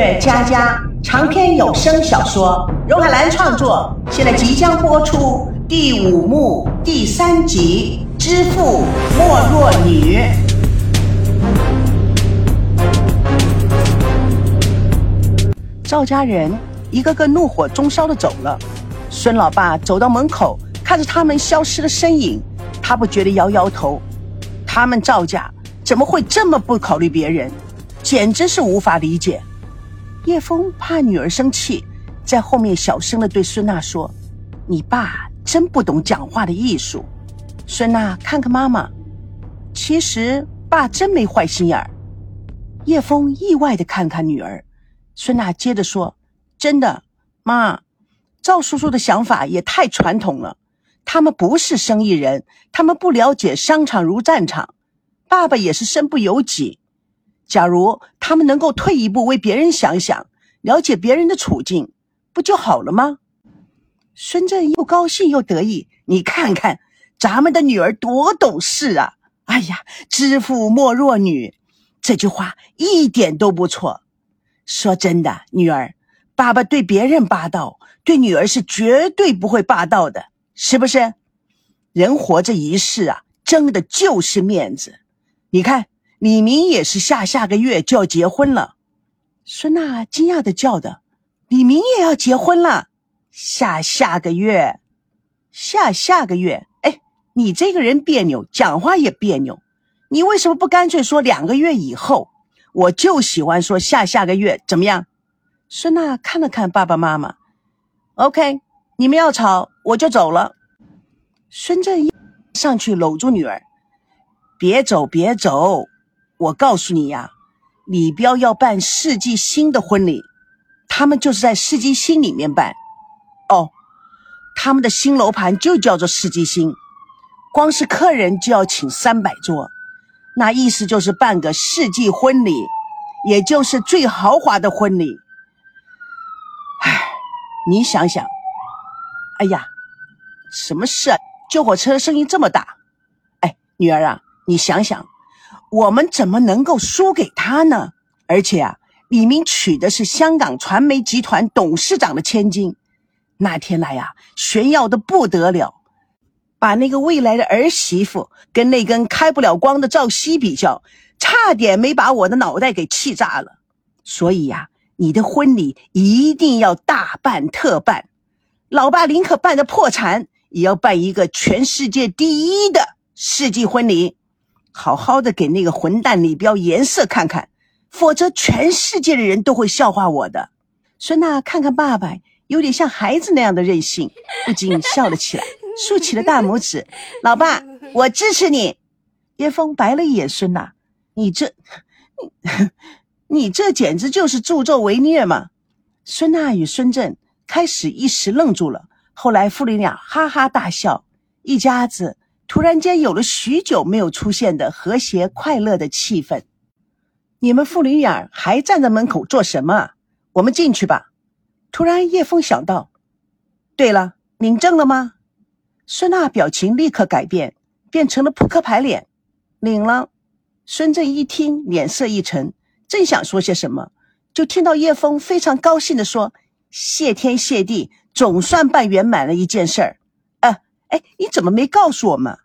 乐佳佳长篇有声小说，荣海兰创作，现在即将播出第五幕第三集《知父莫若女》。赵家人一个个怒火中烧的走了，孙老爸走到门口，看着他们消失的身影，他不觉得摇摇头。他们赵家怎么会这么不考虑别人？简直是无法理解。叶枫怕女儿生气，在后面小声的对孙娜说：“你爸真不懂讲话的艺术。”孙娜看看妈妈，其实爸真没坏心眼儿。叶枫意外的看看女儿，孙娜接着说：“真的，妈，赵叔叔的想法也太传统了。他们不是生意人，他们不了解商场如战场。爸爸也是身不由己。”假如他们能够退一步，为别人想想，了解别人的处境，不就好了吗？孙振又高兴又得意，你看看咱们的女儿多懂事啊！哎呀，知父莫若女，这句话一点都不错。说真的，女儿，爸爸对别人霸道，对女儿是绝对不会霸道的，是不是？人活这一世啊，争的就是面子。你看。李明也是下下个月就要结婚了，孙娜惊讶的叫的：“李明也要结婚了，下下个月，下下个月。”哎，你这个人别扭，讲话也别扭，你为什么不干脆说两个月以后？我就喜欢说下下个月，怎么样？孙娜看了看爸爸妈妈，OK，你们要吵我就走了。孙正义上去搂住女儿：“别走，别走。”我告诉你呀，李彪要办世纪星的婚礼，他们就是在世纪星里面办。哦，他们的新楼盘就叫做世纪星，光是客人就要请三百桌，那意思就是办个世纪婚礼，也就是最豪华的婚礼。唉，你想想，哎呀，什么事啊？救火车声音这么大？哎，女儿啊，你想想。我们怎么能够输给他呢？而且啊，李明娶的是香港传媒集团董事长的千金，那天来呀，炫耀的不得了，把那个未来的儿媳妇跟那根开不了光的赵熙比较，差点没把我的脑袋给气炸了。所以呀，你的婚礼一定要大办特办，老爸宁可办的破产，也要办一个全世界第一的世纪婚礼。好好的给那个混蛋李彪颜色看看，否则全世界的人都会笑话我的。孙娜看看爸爸，有点像孩子那样的任性，不禁笑了起来，竖起了大拇指。老爸，我支持你。叶枫白了一眼孙娜，你这，你，你这简直就是助纣为虐嘛！孙娜与孙振开始一时愣住了，后来父女俩哈哈大笑，一家子。突然间有了许久没有出现的和谐快乐的气氛。你们父女俩还站在门口做什么？我们进去吧。突然，叶枫想到，对了，领证了吗？孙娜表情立刻改变，变成了扑克牌脸。领了。孙正一听，脸色一沉，正想说些什么，就听到叶枫非常高兴地说：“谢天谢地，总算办圆满了一件事儿。”哎，你怎么没告诉我们？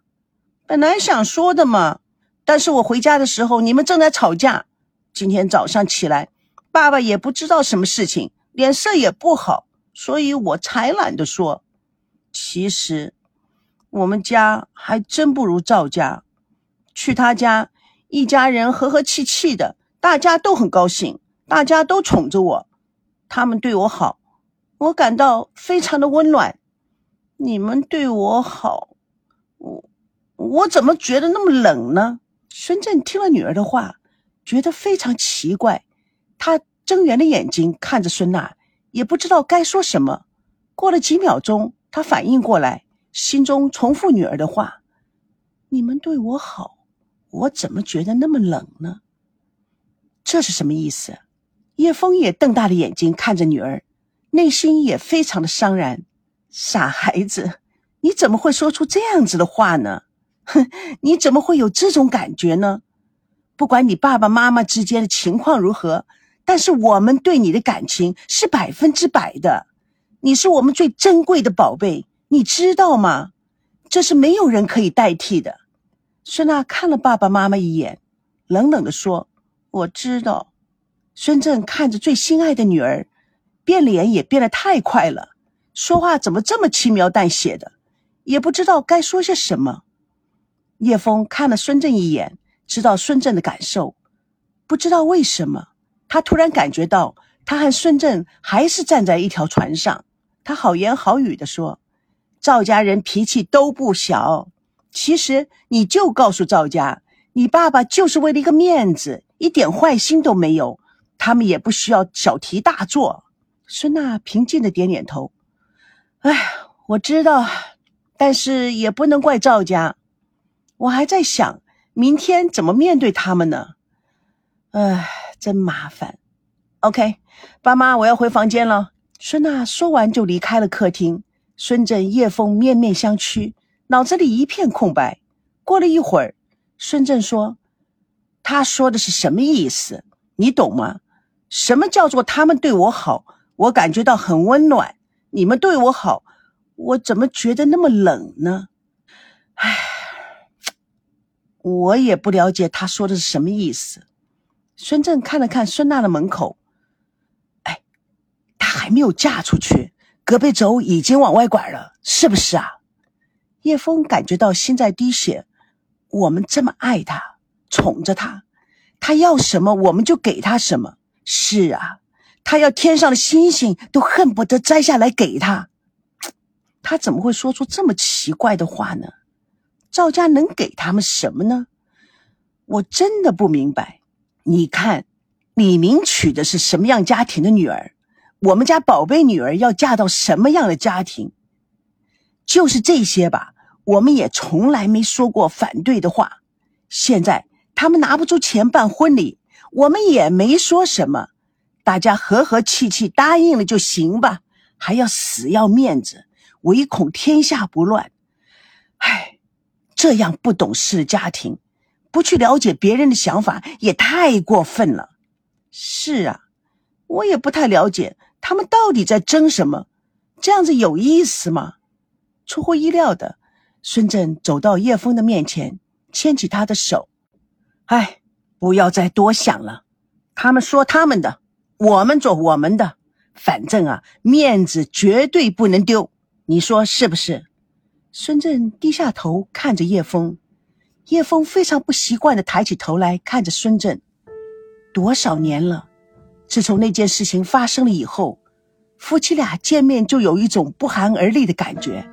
本来想说的嘛，但是我回家的时候你们正在吵架。今天早上起来，爸爸也不知道什么事情，脸色也不好，所以我才懒得说。其实，我们家还真不如赵家。去他家，一家人和和气气的，大家都很高兴，大家都宠着我，他们对我好，我感到非常的温暖。你们对我好，我我怎么觉得那么冷呢？孙振听了女儿的话，觉得非常奇怪。他睁圆了眼睛看着孙娜，也不知道该说什么。过了几秒钟，他反应过来，心中重复女儿的话：“你们对我好，我怎么觉得那么冷呢？”这是什么意思？叶枫也瞪大了眼睛看着女儿，内心也非常的伤然。傻孩子，你怎么会说出这样子的话呢？哼，你怎么会有这种感觉呢？不管你爸爸妈妈之间的情况如何，但是我们对你的感情是百分之百的，你是我们最珍贵的宝贝，你知道吗？这是没有人可以代替的。孙娜看了爸爸妈妈一眼，冷冷的说：“我知道。”孙正看着最心爱的女儿，变脸也变得太快了，说话怎么这么轻描淡写的，也不知道该说些什么。叶枫看了孙正一眼，知道孙正的感受，不知道为什么。他突然感觉到，他和孙正还是站在一条船上。他好言好语地说：“赵家人脾气都不小，其实你就告诉赵家，你爸爸就是为了一个面子，一点坏心都没有。他们也不需要小题大做。”孙娜平静的点点头：“哎，我知道，但是也不能怪赵家。我还在想，明天怎么面对他们呢？哎。”真麻烦，OK，爸妈，我要回房间了。孙娜说完就离开了客厅。孙正、叶枫面面相觑，脑子里一片空白。过了一会儿，孙正说：“他说的是什么意思？你懂吗？什么叫做他们对我好？我感觉到很温暖。你们对我好，我怎么觉得那么冷呢？唉，我也不了解他说的是什么意思。”孙正看了看孙娜的门口，哎，她还没有嫁出去，隔壁轴已经往外拐了，是不是啊？叶枫感觉到心在滴血。我们这么爱她，宠着她，她要什么我们就给她什么。是啊，他要天上的星星都恨不得摘下来给他，他怎么会说出这么奇怪的话呢？赵家能给他们什么呢？我真的不明白。你看，李明娶的是什么样家庭的女儿？我们家宝贝女儿要嫁到什么样的家庭？就是这些吧。我们也从来没说过反对的话。现在他们拿不出钱办婚礼，我们也没说什么。大家和和气气答应了就行吧，还要死要面子，唯恐天下不乱。唉，这样不懂事的家庭。不去了解别人的想法也太过分了。是啊，我也不太了解他们到底在争什么，这样子有意思吗？出乎意料的，孙振走到叶枫的面前，牵起他的手。哎，不要再多想了，他们说他们的，我们做我们的，反正啊，面子绝对不能丢，你说是不是？孙振低下头看着叶枫。叶枫非常不习惯的抬起头来看着孙振，多少年了？自从那件事情发生了以后，夫妻俩见面就有一种不寒而栗的感觉，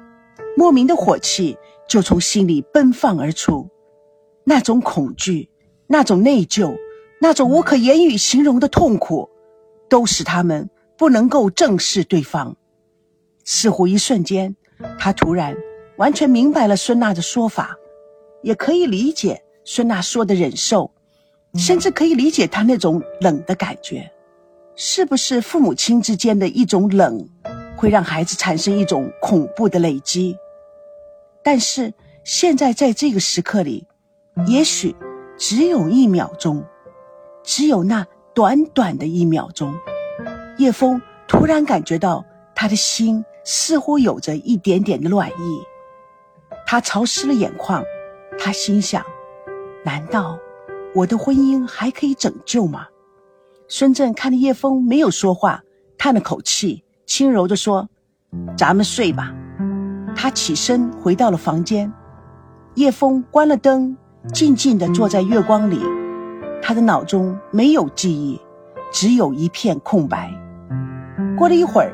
莫名的火气就从心里奔放而出，那种恐惧，那种内疚，那种无可言语形容的痛苦，都使他们不能够正视对方。似乎一瞬间，他突然完全明白了孙娜的说法。也可以理解孙娜说的忍受，甚至可以理解她那种冷的感觉，是不是父母亲之间的一种冷，会让孩子产生一种恐怖的累积？但是现在在这个时刻里，也许只有一秒钟，只有那短短的一秒钟，叶枫突然感觉到他的心似乎有着一点点的暖意，他潮湿了眼眶。他心想：“难道我的婚姻还可以拯救吗？”孙正看着叶枫没有说话，叹了口气，轻柔地说：“咱们睡吧。”他起身回到了房间。叶枫关了灯，静静地坐在月光里。他的脑中没有记忆，只有一片空白。过了一会儿，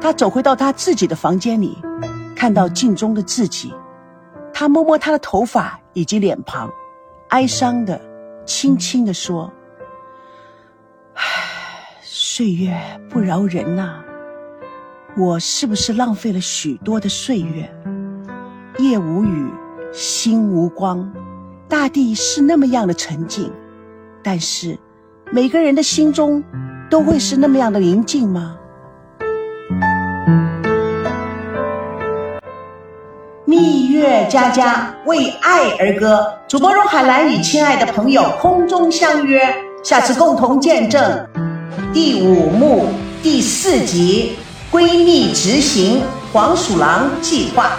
他走回到他自己的房间里，看到镜中的自己。他摸摸他的头发以及脸庞，哀伤的、轻轻的说：“唉，岁月不饶人呐，我是不是浪费了许多的岁月？夜无雨，心无光，大地是那么样的沉静，但是每个人的心中都会是那么样的宁静吗？”蜜月佳佳为爱而歌，主播荣海兰与亲爱的朋友空中相约，下次共同见证第五幕第四集：闺蜜执行黄鼠狼计划。